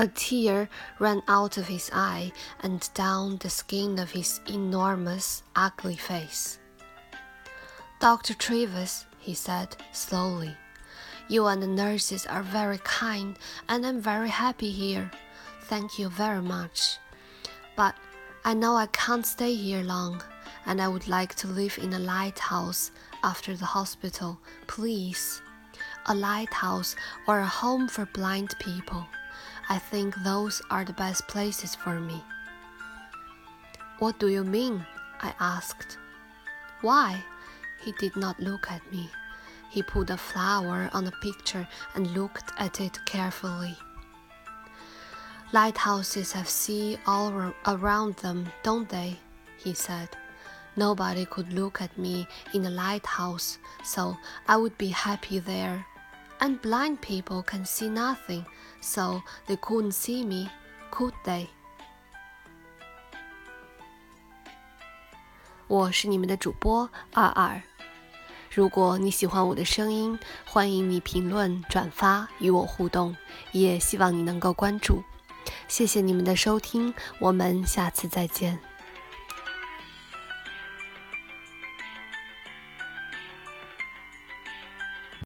A tear ran out of his eye and down the skin of his enormous, ugly face. Dr. Treves, he said slowly, you and the nurses are very kind, and I'm very happy here. Thank you very much. But I know I can't stay here long, and I would like to live in a lighthouse after the hospital, please. A lighthouse or a home for blind people. I think those are the best places for me. What do you mean? I asked. Why? He did not look at me. He put a flower on a picture and looked at it carefully. Lighthouses have sea all around them, don't they? He said. Nobody could look at me in a lighthouse, so I would be happy there. And blind people can see nothing, so they couldn't see me, could they? 我是你们的主播二二。如果你喜欢我的声音，欢迎你评论、转发与我互动，也希望你能够关注。谢谢你们的收听，我们下次再见。